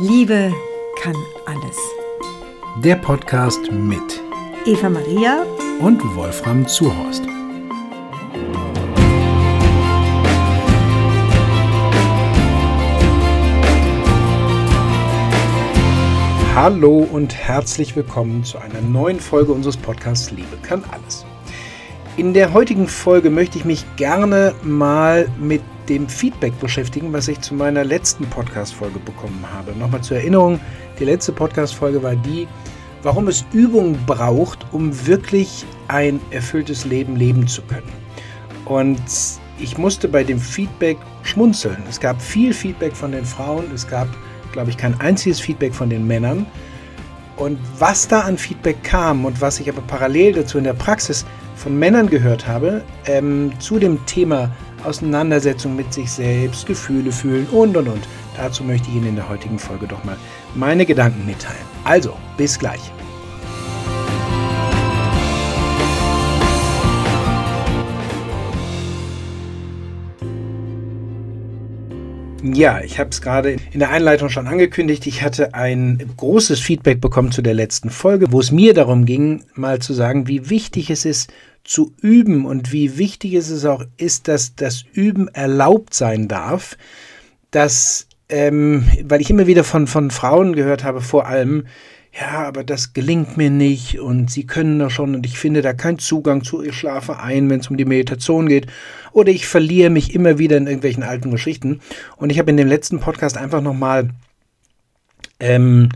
Liebe kann alles. Der Podcast mit Eva Maria und Wolfram Zuhorst. Hallo und herzlich willkommen zu einer neuen Folge unseres Podcasts Liebe kann alles. In der heutigen Folge möchte ich mich gerne mal mit dem Feedback beschäftigen, was ich zu meiner letzten Podcast-Folge bekommen habe. Nochmal zur Erinnerung, die letzte Podcast-Folge war die, warum es Übung braucht, um wirklich ein erfülltes Leben leben zu können. Und ich musste bei dem Feedback schmunzeln. Es gab viel Feedback von den Frauen, es gab, glaube ich, kein einziges Feedback von den Männern. Und was da an Feedback kam und was ich aber parallel dazu in der Praxis von Männern gehört habe, ähm, zu dem Thema Auseinandersetzung mit sich selbst, Gefühle fühlen und und und. Dazu möchte ich Ihnen in der heutigen Folge doch mal meine Gedanken mitteilen. Also, bis gleich. Ja, ich habe es gerade in der Einleitung schon angekündigt. Ich hatte ein großes Feedback bekommen zu der letzten Folge, wo es mir darum ging, mal zu sagen, wie wichtig es ist, zu üben und wie wichtig es auch ist, dass das Üben erlaubt sein darf, dass, ähm, weil ich immer wieder von, von Frauen gehört habe, vor allem, ja, aber das gelingt mir nicht und sie können da schon und ich finde da keinen Zugang zu, ich schlafe ein, wenn es um die Meditation geht oder ich verliere mich immer wieder in irgendwelchen alten Geschichten. Und ich habe in dem letzten Podcast einfach nochmal ähm,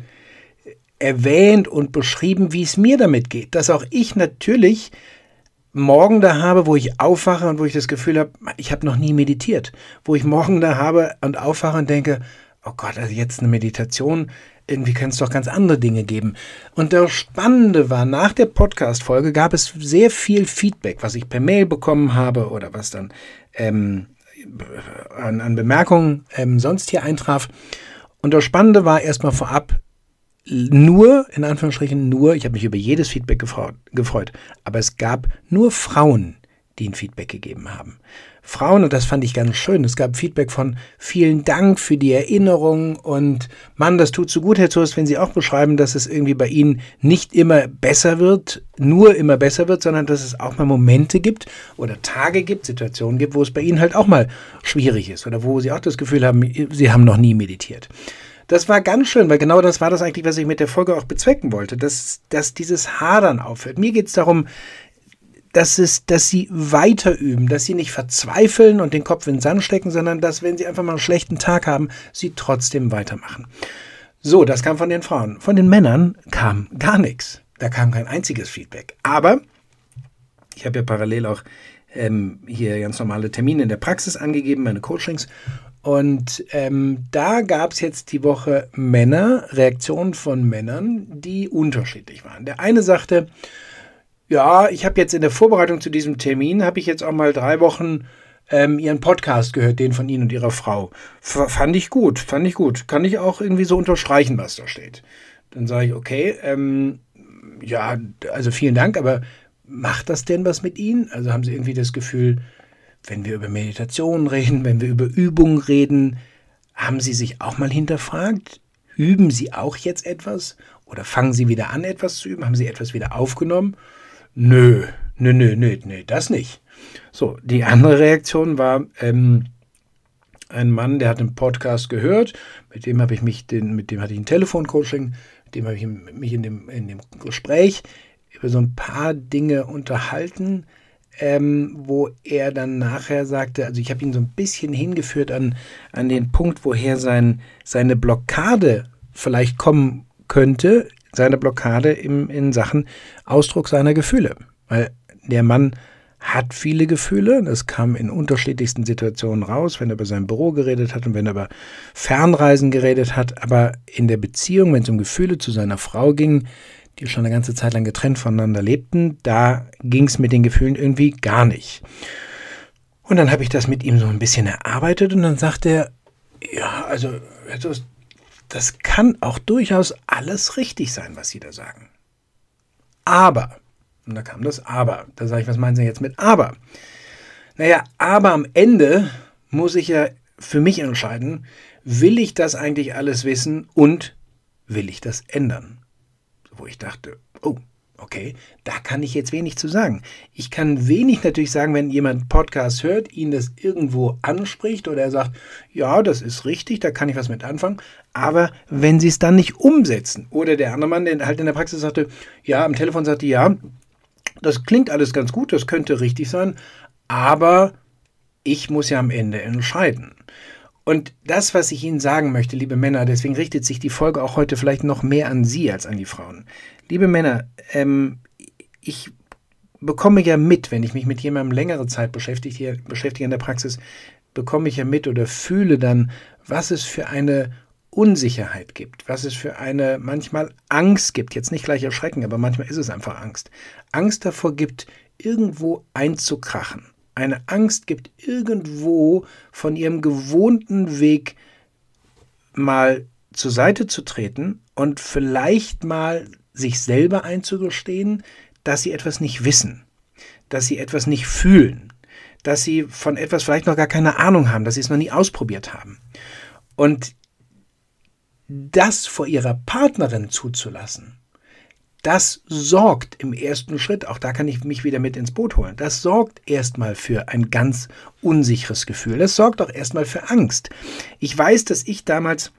erwähnt und beschrieben, wie es mir damit geht, dass auch ich natürlich morgen da habe, wo ich aufwache und wo ich das Gefühl habe, ich habe noch nie meditiert. Wo ich morgen da habe und aufwache und denke, oh Gott, also jetzt eine Meditation, irgendwie kann es doch ganz andere Dinge geben. Und das Spannende war, nach der Podcast-Folge gab es sehr viel Feedback, was ich per Mail bekommen habe oder was dann ähm, an, an, Bemerkungen ähm, sonst hier eintraf. Und das Spannende war erstmal vorab, nur, in Anführungsstrichen nur, ich habe mich über jedes Feedback gefreut, aber es gab nur Frauen, die ein Feedback gegeben haben. Frauen, und das fand ich ganz schön, es gab Feedback von vielen Dank für die Erinnerung und Mann, das tut so gut, Herr Zurst, wenn Sie auch beschreiben, dass es irgendwie bei Ihnen nicht immer besser wird, nur immer besser wird, sondern dass es auch mal Momente gibt oder Tage gibt, Situationen gibt, wo es bei Ihnen halt auch mal schwierig ist oder wo Sie auch das Gefühl haben, Sie haben noch nie meditiert. Das war ganz schön, weil genau das war das eigentlich, was ich mit der Folge auch bezwecken wollte, dass, dass dieses Hadern aufhört. Mir geht es darum, dass, es, dass sie weiter üben, dass sie nicht verzweifeln und den Kopf in den Sand stecken, sondern dass, wenn sie einfach mal einen schlechten Tag haben, sie trotzdem weitermachen. So, das kam von den Frauen. Von den Männern kam gar nichts. Da kam kein einziges Feedback. Aber ich habe ja parallel auch ähm, hier ganz normale Termine in der Praxis angegeben, meine Coachings. Und ähm, da gab es jetzt die Woche Männer, Reaktionen von Männern, die unterschiedlich waren. Der eine sagte, ja, ich habe jetzt in der Vorbereitung zu diesem Termin, habe ich jetzt auch mal drei Wochen ähm, Ihren Podcast gehört, den von Ihnen und Ihrer Frau. F fand ich gut, fand ich gut. Kann ich auch irgendwie so unterstreichen, was da steht. Dann sage ich, okay, ähm, ja, also vielen Dank, aber macht das denn was mit Ihnen? Also haben Sie irgendwie das Gefühl, wenn wir über Meditation reden, wenn wir über Übung reden, haben Sie sich auch mal hinterfragt? Üben Sie auch jetzt etwas? Oder fangen Sie wieder an, etwas zu üben? Haben Sie etwas wieder aufgenommen? Nö, nö, nö, nö, nö, das nicht. So, die andere Reaktion war, ähm, ein Mann, der hat einen Podcast gehört, mit dem habe ich mich, den, mit dem hatte ich ein Telefoncoaching, mit dem habe ich mich in dem, in dem Gespräch über so ein paar Dinge unterhalten, ähm, wo er dann nachher sagte, also ich habe ihn so ein bisschen hingeführt an, an den Punkt, woher sein, seine Blockade vielleicht kommen könnte, seine Blockade im, in Sachen Ausdruck seiner Gefühle. Weil der Mann hat viele Gefühle, das kam in unterschiedlichsten Situationen raus, wenn er über sein Büro geredet hat und wenn er über Fernreisen geredet hat, aber in der Beziehung, wenn es um Gefühle zu seiner Frau ging, die schon eine ganze Zeit lang getrennt voneinander lebten, da ging es mit den Gefühlen irgendwie gar nicht. Und dann habe ich das mit ihm so ein bisschen erarbeitet und dann sagt er, ja, also das kann auch durchaus alles richtig sein, was Sie da sagen. Aber, und da kam das Aber, da sage ich, was meinen Sie jetzt mit Aber? Naja, aber am Ende muss ich ja für mich entscheiden, will ich das eigentlich alles wissen und will ich das ändern? Wo ich dachte, oh, okay, da kann ich jetzt wenig zu sagen. Ich kann wenig natürlich sagen, wenn jemand Podcast hört, ihn das irgendwo anspricht oder er sagt, ja, das ist richtig, da kann ich was mit anfangen. Aber wenn sie es dann nicht umsetzen oder der andere Mann, der halt in der Praxis sagte, ja, am Telefon sagte, ja, das klingt alles ganz gut, das könnte richtig sein, aber ich muss ja am Ende entscheiden. Und das, was ich Ihnen sagen möchte, liebe Männer, deswegen richtet sich die Folge auch heute vielleicht noch mehr an Sie als an die Frauen. Liebe Männer, ähm, ich bekomme ja mit, wenn ich mich mit jemandem längere Zeit beschäftige, beschäftige in der Praxis, bekomme ich ja mit oder fühle dann, was es für eine Unsicherheit gibt, was es für eine manchmal Angst gibt, jetzt nicht gleich Erschrecken, aber manchmal ist es einfach Angst. Angst davor gibt, irgendwo einzukrachen. Eine Angst gibt, irgendwo von ihrem gewohnten Weg mal zur Seite zu treten und vielleicht mal sich selber einzugestehen, dass sie etwas nicht wissen, dass sie etwas nicht fühlen, dass sie von etwas vielleicht noch gar keine Ahnung haben, dass sie es noch nie ausprobiert haben. Und das vor ihrer Partnerin zuzulassen, das sorgt im ersten Schritt, auch da kann ich mich wieder mit ins Boot holen, das sorgt erstmal für ein ganz unsicheres Gefühl. Das sorgt auch erstmal für Angst. Ich weiß, dass ich damals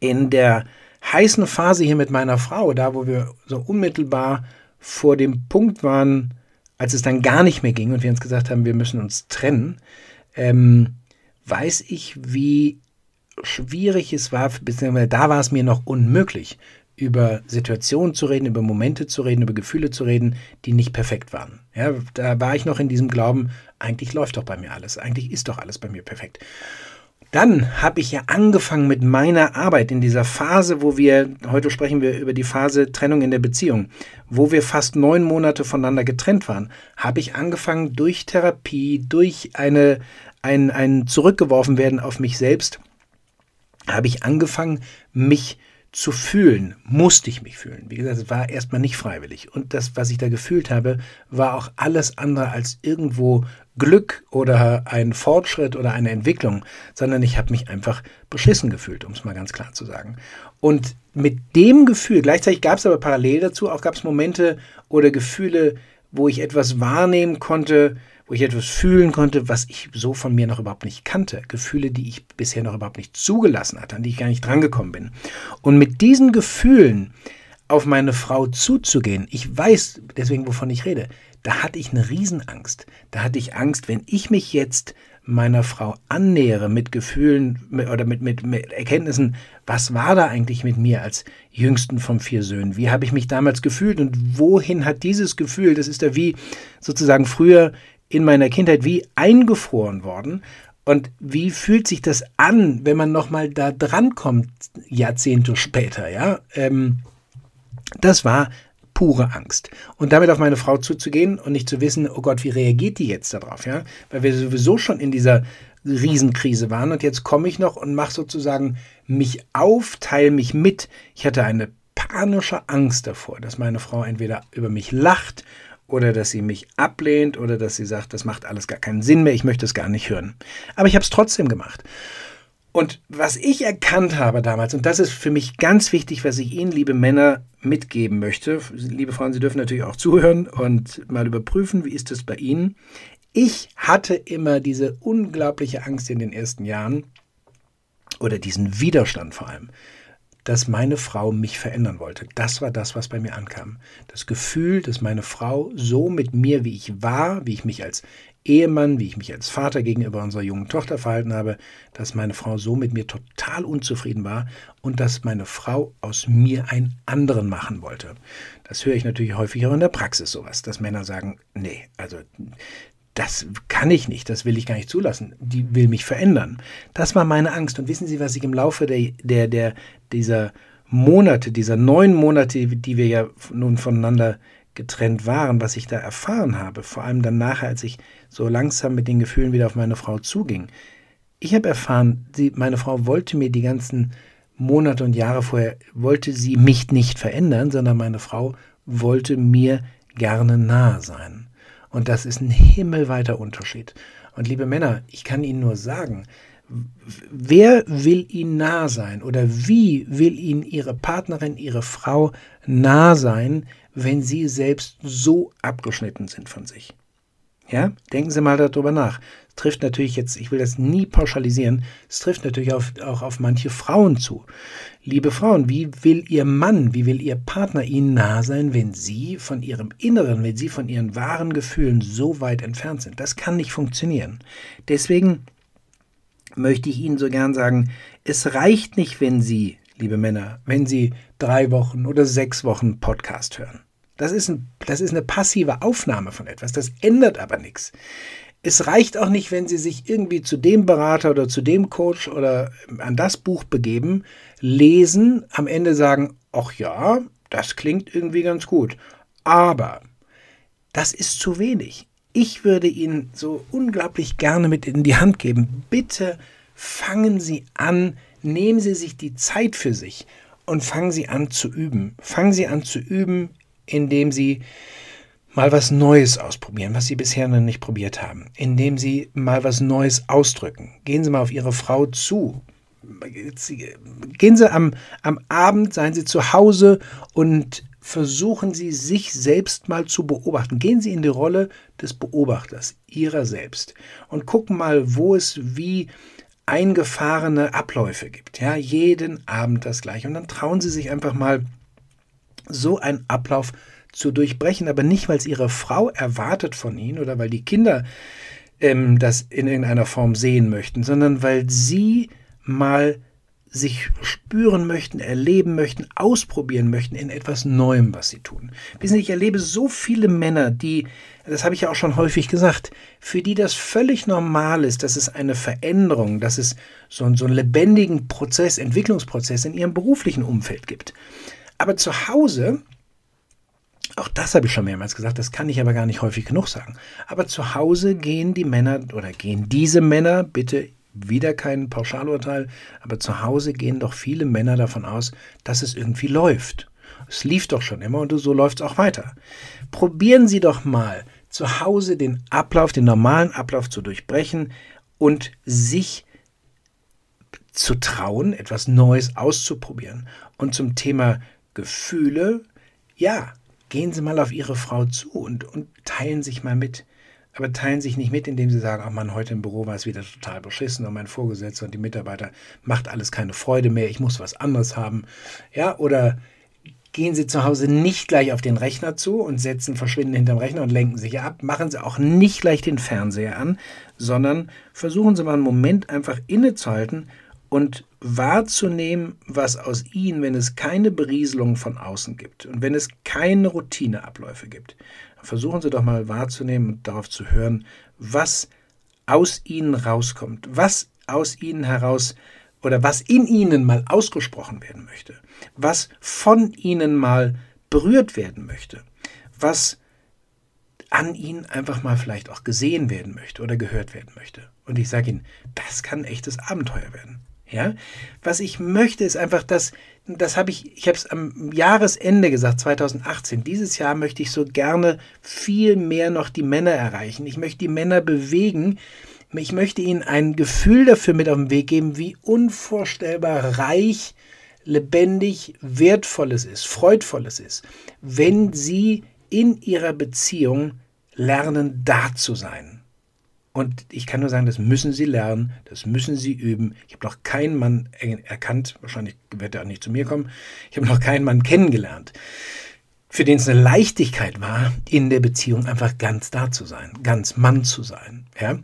in der heißen Phase hier mit meiner Frau, da wo wir so unmittelbar vor dem Punkt waren, als es dann gar nicht mehr ging und wir uns gesagt haben, wir müssen uns trennen, ähm, weiß ich, wie schwierig es war, beziehungsweise da war es mir noch unmöglich, über Situationen zu reden, über Momente zu reden, über Gefühle zu reden, die nicht perfekt waren. Ja, da war ich noch in diesem Glauben, eigentlich läuft doch bei mir alles, eigentlich ist doch alles bei mir perfekt. Dann habe ich ja angefangen mit meiner Arbeit in dieser Phase, wo wir, heute sprechen wir über die Phase Trennung in der Beziehung, wo wir fast neun Monate voneinander getrennt waren, habe ich angefangen durch Therapie, durch eine, ein, ein Zurückgeworfen werden auf mich selbst, habe ich angefangen, mich zu fühlen, musste ich mich fühlen. Wie gesagt, es war erstmal nicht freiwillig. Und das, was ich da gefühlt habe, war auch alles andere als irgendwo Glück oder ein Fortschritt oder eine Entwicklung, sondern ich habe mich einfach beschissen gefühlt, um es mal ganz klar zu sagen. Und mit dem Gefühl, gleichzeitig gab es aber parallel dazu, auch gab es Momente oder Gefühle, wo ich etwas wahrnehmen konnte, wo ich etwas fühlen konnte, was ich so von mir noch überhaupt nicht kannte. Gefühle, die ich bisher noch überhaupt nicht zugelassen hatte, an die ich gar nicht drangekommen bin. Und mit diesen Gefühlen auf meine Frau zuzugehen, ich weiß deswegen, wovon ich rede, da hatte ich eine Riesenangst. Da hatte ich Angst, wenn ich mich jetzt meiner Frau annähere mit Gefühlen oder mit, mit, mit, Erkenntnissen, was war da eigentlich mit mir als jüngsten von vier Söhnen? Wie habe ich mich damals gefühlt und wohin hat dieses Gefühl, das ist ja wie sozusagen früher in meiner Kindheit wie eingefroren worden. Und wie fühlt sich das an, wenn man nochmal da dran kommt, Jahrzehnte später, ja? Ähm, das war pure Angst. Und damit auf meine Frau zuzugehen und nicht zu wissen, oh Gott, wie reagiert die jetzt darauf, ja? Weil wir sowieso schon in dieser Riesenkrise waren und jetzt komme ich noch und mache sozusagen mich auf, teile mich mit. Ich hatte eine panische Angst davor, dass meine Frau entweder über mich lacht oder dass sie mich ablehnt oder dass sie sagt, das macht alles gar keinen Sinn mehr, ich möchte es gar nicht hören. Aber ich habe es trotzdem gemacht. Und was ich erkannt habe damals, und das ist für mich ganz wichtig, was ich Ihnen, liebe Männer, mitgeben möchte, liebe Frauen, Sie dürfen natürlich auch zuhören und mal überprüfen, wie ist es bei Ihnen. Ich hatte immer diese unglaubliche Angst in den ersten Jahren oder diesen Widerstand vor allem, dass meine Frau mich verändern wollte. Das war das, was bei mir ankam. Das Gefühl, dass meine Frau so mit mir, wie ich war, wie ich mich als Ehemann, wie ich mich als Vater gegenüber unserer jungen Tochter verhalten habe, dass meine Frau so mit mir total unzufrieden war und dass meine Frau aus mir einen anderen machen wollte. Das höre ich natürlich häufig auch in der Praxis sowas, dass Männer sagen, nee, also das kann ich nicht, das will ich gar nicht zulassen, die will mich verändern. Das war meine Angst. Und wissen Sie, was ich im Laufe der, der, der, dieser Monate, dieser neun Monate, die wir ja nun voneinander getrennt waren, was ich da erfahren habe, vor allem dann nachher, als ich so langsam mit den Gefühlen wieder auf meine Frau zuging. Ich habe erfahren, sie, meine Frau wollte mir die ganzen Monate und Jahre vorher, wollte sie mich nicht verändern, sondern meine Frau wollte mir gerne nahe sein. Und das ist ein himmelweiter Unterschied. Und liebe Männer, ich kann Ihnen nur sagen, wer will Ihnen nah sein oder wie will Ihnen Ihre Partnerin, Ihre Frau nah sein, wenn Sie selbst so abgeschnitten sind von sich? Ja, denken Sie mal darüber nach. Es trifft natürlich jetzt, ich will das nie pauschalisieren, es trifft natürlich auf, auch auf manche Frauen zu. Liebe Frauen, wie will Ihr Mann, wie will Ihr Partner Ihnen nah sein, wenn Sie von Ihrem Inneren, wenn Sie von Ihren wahren Gefühlen so weit entfernt sind? Das kann nicht funktionieren. Deswegen möchte ich Ihnen so gern sagen, es reicht nicht, wenn Sie, liebe Männer, wenn Sie drei Wochen oder sechs Wochen Podcast hören. Das ist, ein, das ist eine passive Aufnahme von etwas, das ändert aber nichts. Es reicht auch nicht, wenn Sie sich irgendwie zu dem Berater oder zu dem Coach oder an das Buch begeben, lesen, am Ende sagen, ach ja, das klingt irgendwie ganz gut. Aber das ist zu wenig. Ich würde Ihnen so unglaublich gerne mit in die Hand geben. Bitte fangen Sie an, nehmen Sie sich die Zeit für sich und fangen Sie an zu üben. Fangen Sie an zu üben, indem Sie mal was Neues ausprobieren, was Sie bisher noch nicht probiert haben, indem Sie mal was Neues ausdrücken. Gehen Sie mal auf Ihre Frau zu. Gehen Sie am, am Abend, seien Sie zu Hause und versuchen Sie, sich selbst mal zu beobachten. Gehen Sie in die Rolle des Beobachters, Ihrer selbst, und gucken mal, wo es wie eingefahrene Abläufe gibt. Ja, jeden Abend das gleiche. Und dann trauen Sie sich einfach mal, so einen Ablauf zu durchbrechen, aber nicht, weil es Ihre Frau erwartet von Ihnen oder weil die Kinder ähm, das in irgendeiner Form sehen möchten, sondern weil Sie mal sich spüren möchten, erleben möchten, ausprobieren möchten in etwas Neuem, was sie tun. Wissen Sie, ich erlebe so viele Männer, die, das habe ich ja auch schon häufig gesagt, für die das völlig normal ist, dass es eine Veränderung, dass es so, so einen lebendigen Prozess, Entwicklungsprozess in ihrem beruflichen Umfeld gibt. Aber zu Hause, auch das habe ich schon mehrmals gesagt, das kann ich aber gar nicht häufig genug sagen. Aber zu Hause gehen die Männer oder gehen diese Männer, bitte wieder kein Pauschalurteil, aber zu Hause gehen doch viele Männer davon aus, dass es irgendwie läuft. Es lief doch schon immer und so läuft es auch weiter. Probieren Sie doch mal zu Hause den Ablauf, den normalen Ablauf zu durchbrechen und sich zu trauen, etwas Neues auszuprobieren. Und zum Thema Gefühle, ja, gehen Sie mal auf Ihre Frau zu und, und teilen sich mal mit aber teilen sich nicht mit, indem sie sagen, ach man, heute im Büro war es wieder total beschissen und mein Vorgesetzter und die Mitarbeiter macht alles keine Freude mehr, ich muss was anderes haben. Ja, oder gehen Sie zu Hause nicht gleich auf den Rechner zu und setzen, verschwinden hinterm Rechner und lenken sich ab. Machen Sie auch nicht gleich den Fernseher an, sondern versuchen Sie mal einen Moment einfach innezuhalten und wahrzunehmen, was aus Ihnen, wenn es keine Berieselung von außen gibt und wenn es keine Routineabläufe gibt, versuchen Sie doch mal wahrzunehmen und darauf zu hören, was aus Ihnen rauskommt, was aus Ihnen heraus oder was in Ihnen mal ausgesprochen werden möchte, was von Ihnen mal berührt werden möchte, was an Ihnen einfach mal vielleicht auch gesehen werden möchte oder gehört werden möchte. Und ich sage Ihnen, das kann ein echtes Abenteuer werden. Ja? Was ich möchte, ist einfach, dass das habe ich, ich habe es am Jahresende gesagt, 2018. Dieses Jahr möchte ich so gerne viel mehr noch die Männer erreichen. Ich möchte die Männer bewegen. Ich möchte ihnen ein Gefühl dafür mit auf den Weg geben, wie unvorstellbar reich, lebendig, wertvolles ist, freudvolles ist, wenn sie in ihrer Beziehung lernen, da zu sein. Und ich kann nur sagen, das müssen Sie lernen, das müssen Sie üben. Ich habe noch keinen Mann erkannt, wahrscheinlich wird er auch nicht zu mir kommen. Ich habe noch keinen Mann kennengelernt, für den es eine Leichtigkeit war, in der Beziehung einfach ganz da zu sein, ganz Mann zu sein. Ja?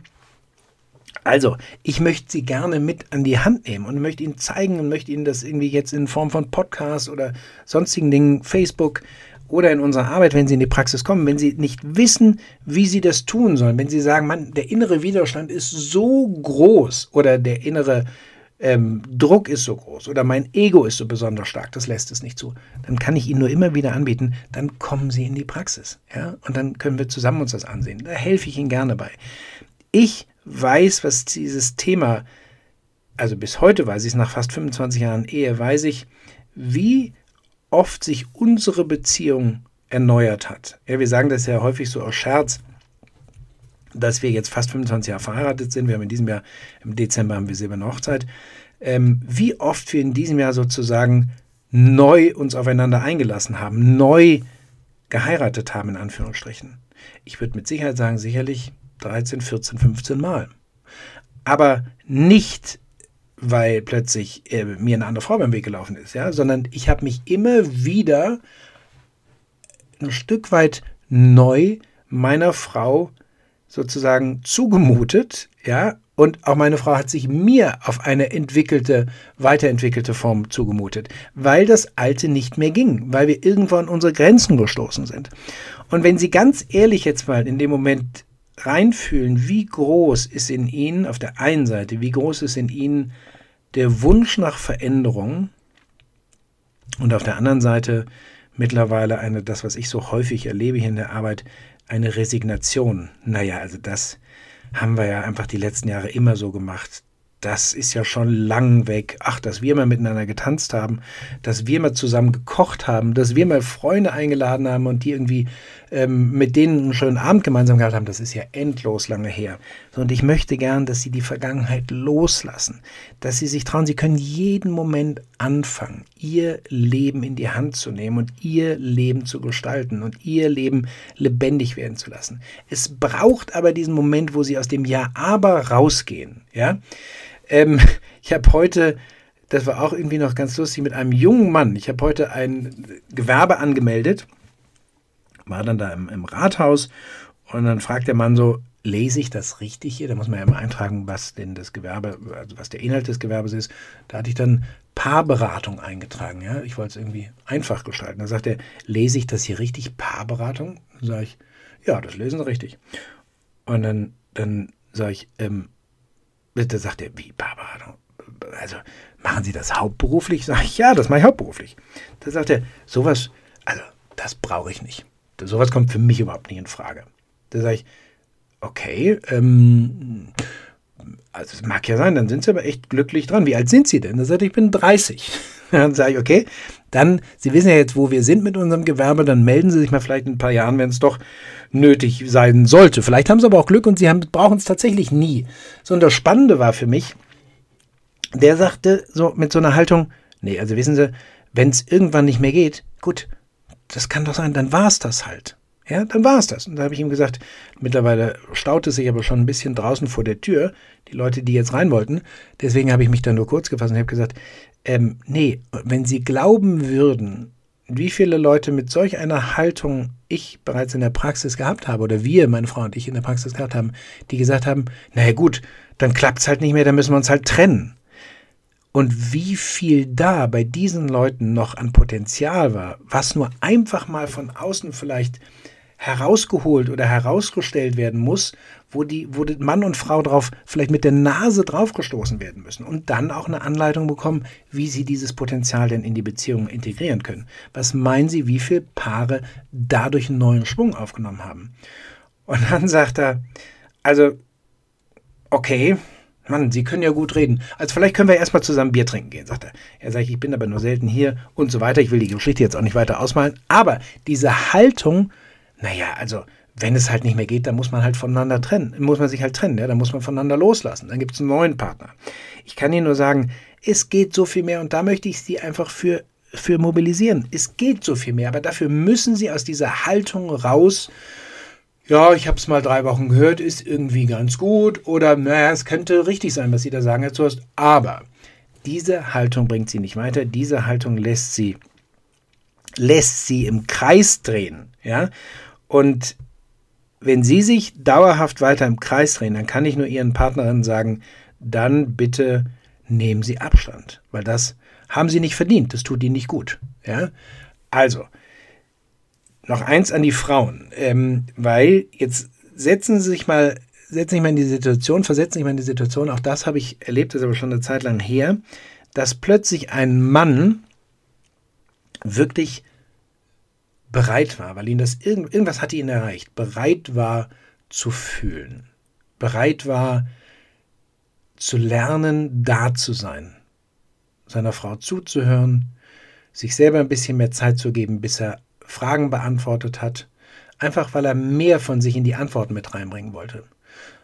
Also, ich möchte Sie gerne mit an die Hand nehmen und möchte Ihnen zeigen und möchte Ihnen das irgendwie jetzt in Form von Podcast oder sonstigen Dingen, Facebook, oder in unserer Arbeit, wenn Sie in die Praxis kommen, wenn Sie nicht wissen, wie Sie das tun sollen, wenn Sie sagen, man, der innere Widerstand ist so groß oder der innere ähm, Druck ist so groß oder mein Ego ist so besonders stark, das lässt es nicht zu, dann kann ich Ihnen nur immer wieder anbieten, dann kommen Sie in die Praxis. Ja? Und dann können wir zusammen uns das ansehen. Da helfe ich Ihnen gerne bei. Ich weiß, was dieses Thema, also bis heute weiß ich es, nach fast 25 Jahren Ehe, weiß ich, wie oft sich unsere Beziehung erneuert hat. Ja, wir sagen das ja häufig so aus Scherz. dass wir jetzt fast 25 Jahre verheiratet sind. Wir haben in diesem Jahr, im Dezember haben wir silberne Hochzeit. Ähm, wie oft wir in diesem Jahr sozusagen neu uns aufeinander eingelassen haben, neu geheiratet haben, in Anführungsstrichen. Ich würde mit Sicherheit sagen, sicherlich 13, 14, 15 Mal. Aber nicht, weil plötzlich äh, mir eine andere Frau beim Weg gelaufen ist, ja, sondern ich habe mich immer wieder ein Stück weit neu meiner Frau sozusagen zugemutet, ja, und auch meine Frau hat sich mir auf eine entwickelte, weiterentwickelte Form zugemutet, weil das Alte nicht mehr ging, weil wir irgendwo an unsere Grenzen gestoßen sind. Und wenn Sie ganz ehrlich jetzt mal in dem Moment reinfühlen, wie groß ist in Ihnen auf der einen Seite, wie groß ist in Ihnen der Wunsch nach Veränderung und auf der anderen Seite mittlerweile eine, das, was ich so häufig erlebe hier in der Arbeit, eine Resignation. Naja, also das haben wir ja einfach die letzten Jahre immer so gemacht das ist ja schon lang weg. Ach, dass wir mal miteinander getanzt haben, dass wir mal zusammen gekocht haben, dass wir mal Freunde eingeladen haben und die irgendwie ähm, mit denen einen schönen Abend gemeinsam gehabt haben, das ist ja endlos lange her. Und ich möchte gern, dass sie die Vergangenheit loslassen, dass sie sich trauen, sie können jeden Moment anfangen, ihr Leben in die Hand zu nehmen und ihr Leben zu gestalten und ihr Leben lebendig werden zu lassen. Es braucht aber diesen Moment, wo sie aus dem Ja aber rausgehen, ja. Ähm, ich habe heute, das war auch irgendwie noch ganz lustig, mit einem jungen Mann, ich habe heute ein Gewerbe angemeldet, war dann da im, im Rathaus und dann fragt der Mann so, lese ich das richtig hier? Da muss man ja immer eintragen, was denn das Gewerbe, also was der Inhalt des Gewerbes ist. Da hatte ich dann Paarberatung eingetragen. Ja? Ich wollte es irgendwie einfach gestalten. Da sagt er, lese ich das hier richtig? Paarberatung? Dann sage ich, ja, das lesen Sie richtig. Und dann, dann sage ich, ähm, da sagt er, wie, Barbara, also machen Sie das hauptberuflich? Sag ich, ja, das mache ich hauptberuflich. Da sagt er, sowas, also das brauche ich nicht. Sowas kommt für mich überhaupt nicht in Frage. Da sage ich, okay, ähm, also es mag ja sein, dann sind Sie aber echt glücklich dran. Wie alt sind Sie denn? Da sagt ich bin 30. Dann sage ich, okay, dann, Sie wissen ja jetzt, wo wir sind mit unserem Gewerbe, dann melden Sie sich mal vielleicht in ein paar Jahren, wenn es doch nötig sein sollte. Vielleicht haben Sie aber auch Glück und Sie brauchen es tatsächlich nie. So, und das Spannende war für mich, der sagte so mit so einer Haltung, nee, also wissen Sie, wenn es irgendwann nicht mehr geht, gut, das kann doch sein, dann war es das halt. Ja, dann war es das. Und da habe ich ihm gesagt, mittlerweile staut es sich aber schon ein bisschen draußen vor der Tür, die Leute, die jetzt rein wollten. Deswegen habe ich mich dann nur kurz gefasst und habe gesagt, ähm, nee, wenn Sie glauben würden, wie viele Leute mit solch einer Haltung ich bereits in der Praxis gehabt habe oder wir, meine Frau und ich in der Praxis gehabt haben, die gesagt haben, naja gut, dann klappt es halt nicht mehr, dann müssen wir uns halt trennen. Und wie viel da bei diesen Leuten noch an Potenzial war, was nur einfach mal von außen vielleicht herausgeholt oder herausgestellt werden muss, wo die, wo die Mann und Frau drauf vielleicht mit der Nase draufgestoßen werden müssen und dann auch eine Anleitung bekommen, wie sie dieses Potenzial denn in die Beziehung integrieren können. Was meinen Sie, wie viele Paare dadurch einen neuen Schwung aufgenommen haben? Und dann sagt er, also, okay, Mann, Sie können ja gut reden. Also vielleicht können wir erstmal zusammen Bier trinken gehen, sagt er. Er sagt, ich bin aber nur selten hier und so weiter. Ich will die Geschichte jetzt auch nicht weiter ausmalen. Aber diese Haltung, naja, also wenn es halt nicht mehr geht, dann muss man halt voneinander trennen. Muss man sich halt trennen, ja? dann muss man voneinander loslassen. Dann gibt es einen neuen Partner. Ich kann Ihnen nur sagen, es geht so viel mehr und da möchte ich Sie einfach für, für mobilisieren. Es geht so viel mehr, aber dafür müssen Sie aus dieser Haltung raus. Ja, ich habe es mal drei Wochen gehört, ist irgendwie ganz gut oder naja, es könnte richtig sein, was Sie da sagen, Herr Zurst. Aber diese Haltung bringt Sie nicht weiter. Diese Haltung lässt Sie lässt sie im Kreis drehen, ja, und wenn Sie sich dauerhaft weiter im Kreis drehen, dann kann ich nur Ihren Partnerinnen sagen, dann bitte nehmen Sie Abstand, weil das haben Sie nicht verdient, das tut Ihnen nicht gut. Ja? Also, noch eins an die Frauen, ähm, weil jetzt setzen Sie sich mal, setzen sich mal in die Situation, versetzen sich mal in die Situation, auch das habe ich erlebt, das ist aber schon eine Zeit lang her, dass plötzlich ein Mann wirklich bereit war, weil ihn das irgend, irgendwas hatte ihn erreicht, bereit war zu fühlen, bereit war zu lernen, da zu sein, seiner Frau zuzuhören, sich selber ein bisschen mehr Zeit zu geben, bis er Fragen beantwortet hat, einfach weil er mehr von sich in die Antworten mit reinbringen wollte.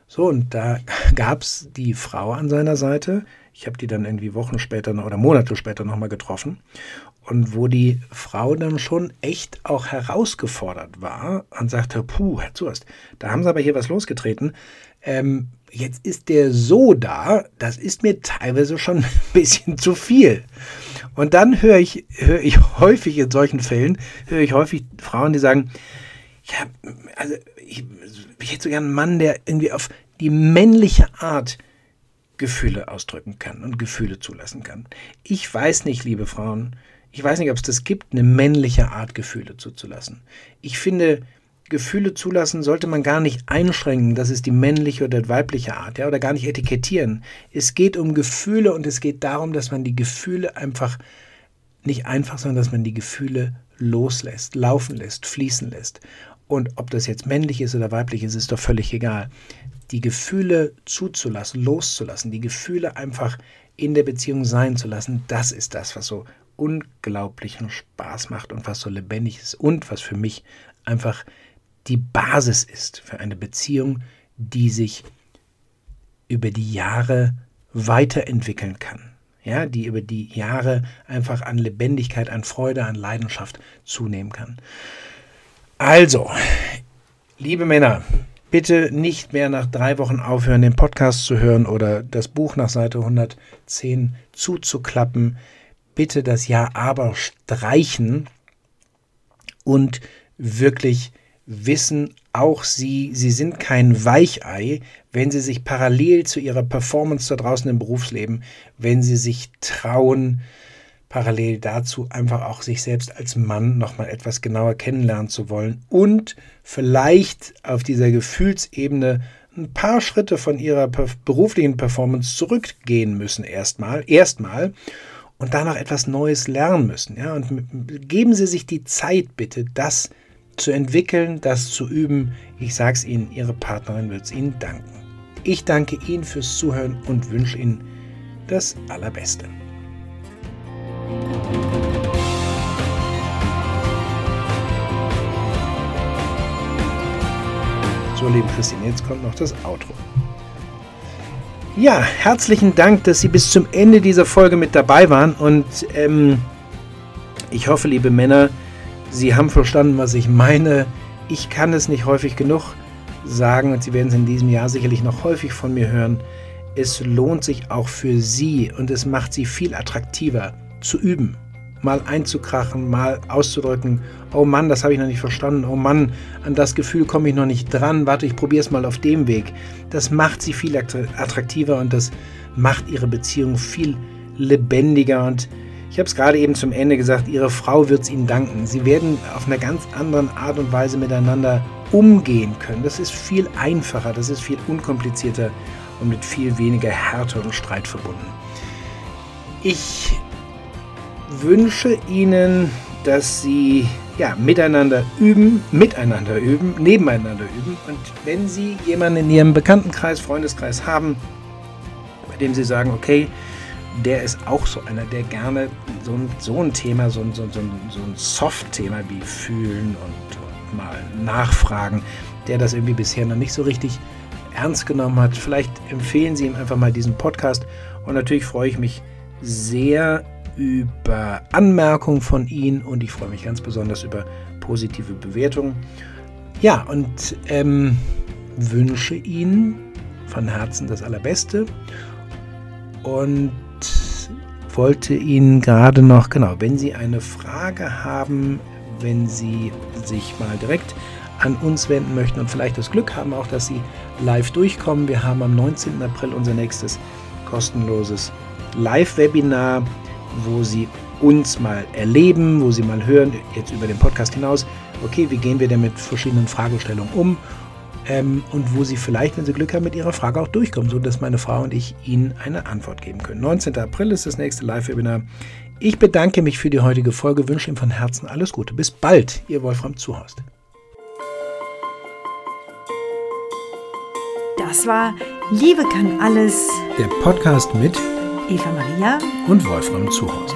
So, und da gab es die Frau an seiner Seite. Ich habe die dann irgendwie Wochen später oder Monate später nochmal getroffen. Und wo die Frau dann schon echt auch herausgefordert war und sagte, puh, Herr Zurst, da haben Sie aber hier was losgetreten. Ähm, jetzt ist der so da, das ist mir teilweise schon ein bisschen zu viel. Und dann höre ich, höre ich häufig in solchen Fällen, höre ich häufig Frauen, die sagen, ja, also ich, ich hätte so gerne einen Mann, der irgendwie auf die männliche Art Gefühle ausdrücken kann und Gefühle zulassen kann. Ich weiß nicht, liebe Frauen, ich weiß nicht, ob es das gibt, eine männliche Art Gefühle zuzulassen. Ich finde, Gefühle zulassen sollte man gar nicht einschränken, das ist die männliche oder weibliche Art, ja, oder gar nicht etikettieren. Es geht um Gefühle und es geht darum, dass man die Gefühle einfach nicht einfach, sondern dass man die Gefühle loslässt, laufen lässt, fließen lässt. Und ob das jetzt männlich ist oder weiblich ist, ist doch völlig egal. Die Gefühle zuzulassen, loszulassen, die Gefühle einfach in der Beziehung sein zu lassen, das ist das, was so unglaublichen Spaß macht und was so lebendig ist und was für mich einfach die Basis ist für eine Beziehung, die sich über die Jahre weiterentwickeln kann. Ja, die über die Jahre einfach an Lebendigkeit, an Freude, an Leidenschaft zunehmen kann. Also, liebe Männer, bitte nicht mehr nach drei Wochen aufhören, den Podcast zu hören oder das Buch nach Seite 110 zuzuklappen. Bitte das Ja aber streichen und wirklich wissen auch Sie, Sie sind kein Weichei, wenn Sie sich parallel zu Ihrer Performance da draußen im Berufsleben, wenn Sie sich trauen, parallel dazu einfach auch sich selbst als Mann nochmal etwas genauer kennenlernen zu wollen und vielleicht auf dieser Gefühlsebene ein paar Schritte von ihrer beruflichen Performance zurückgehen müssen erstmal, erstmal und danach etwas Neues lernen müssen. Ja? Und geben Sie sich die Zeit bitte, das zu zu entwickeln, das zu üben. Ich sage es Ihnen, Ihre Partnerin wird es Ihnen danken. Ich danke Ihnen fürs Zuhören und wünsche Ihnen das Allerbeste. So, liebe Christine, jetzt kommt noch das Outro. Ja, herzlichen Dank, dass Sie bis zum Ende dieser Folge mit dabei waren und ähm, ich hoffe, liebe Männer, Sie haben verstanden, was ich meine. Ich kann es nicht häufig genug sagen und Sie werden es in diesem Jahr sicherlich noch häufig von mir hören. Es lohnt sich auch für Sie und es macht Sie viel attraktiver zu üben. Mal einzukrachen, mal auszudrücken, oh Mann, das habe ich noch nicht verstanden, oh Mann, an das Gefühl komme ich noch nicht dran, warte, ich probiere es mal auf dem Weg. Das macht Sie viel attraktiver und das macht Ihre Beziehung viel lebendiger und ich habe es gerade eben zum Ende gesagt, Ihre Frau wird es Ihnen danken. Sie werden auf einer ganz anderen Art und Weise miteinander umgehen können. Das ist viel einfacher, das ist viel unkomplizierter und mit viel weniger Härte und Streit verbunden. Ich wünsche Ihnen, dass Sie ja, miteinander üben, miteinander üben, nebeneinander üben. Und wenn Sie jemanden in Ihrem Bekanntenkreis, Freundeskreis haben, bei dem Sie sagen, okay, der ist auch so einer, der gerne so ein, so ein Thema, so ein, so, so, so ein Soft-Thema wie fühlen und, und mal nachfragen, der das irgendwie bisher noch nicht so richtig ernst genommen hat. Vielleicht empfehlen Sie ihm einfach mal diesen Podcast. Und natürlich freue ich mich sehr über Anmerkungen von Ihnen und ich freue mich ganz besonders über positive Bewertungen. Ja, und ähm, wünsche Ihnen von Herzen das Allerbeste und wollte Ihnen gerade noch, genau, wenn Sie eine Frage haben, wenn Sie sich mal direkt an uns wenden möchten und vielleicht das Glück haben, auch dass Sie live durchkommen. Wir haben am 19. April unser nächstes kostenloses Live-Webinar, wo Sie uns mal erleben, wo Sie mal hören, jetzt über den Podcast hinaus, okay, wie gehen wir denn mit verschiedenen Fragestellungen um ähm, und wo Sie vielleicht, wenn Sie Glück haben, mit Ihrer Frage auch durchkommen, sodass meine Frau und ich Ihnen eine Antwort geben können. 19. April ist das nächste Live-Webinar. Ich bedanke mich für die heutige Folge, wünsche Ihnen von Herzen alles Gute. Bis bald, Ihr Wolfram Zuhorst. Das war Liebe kann alles. Der Podcast mit Eva Maria und Wolfram Zuhorst.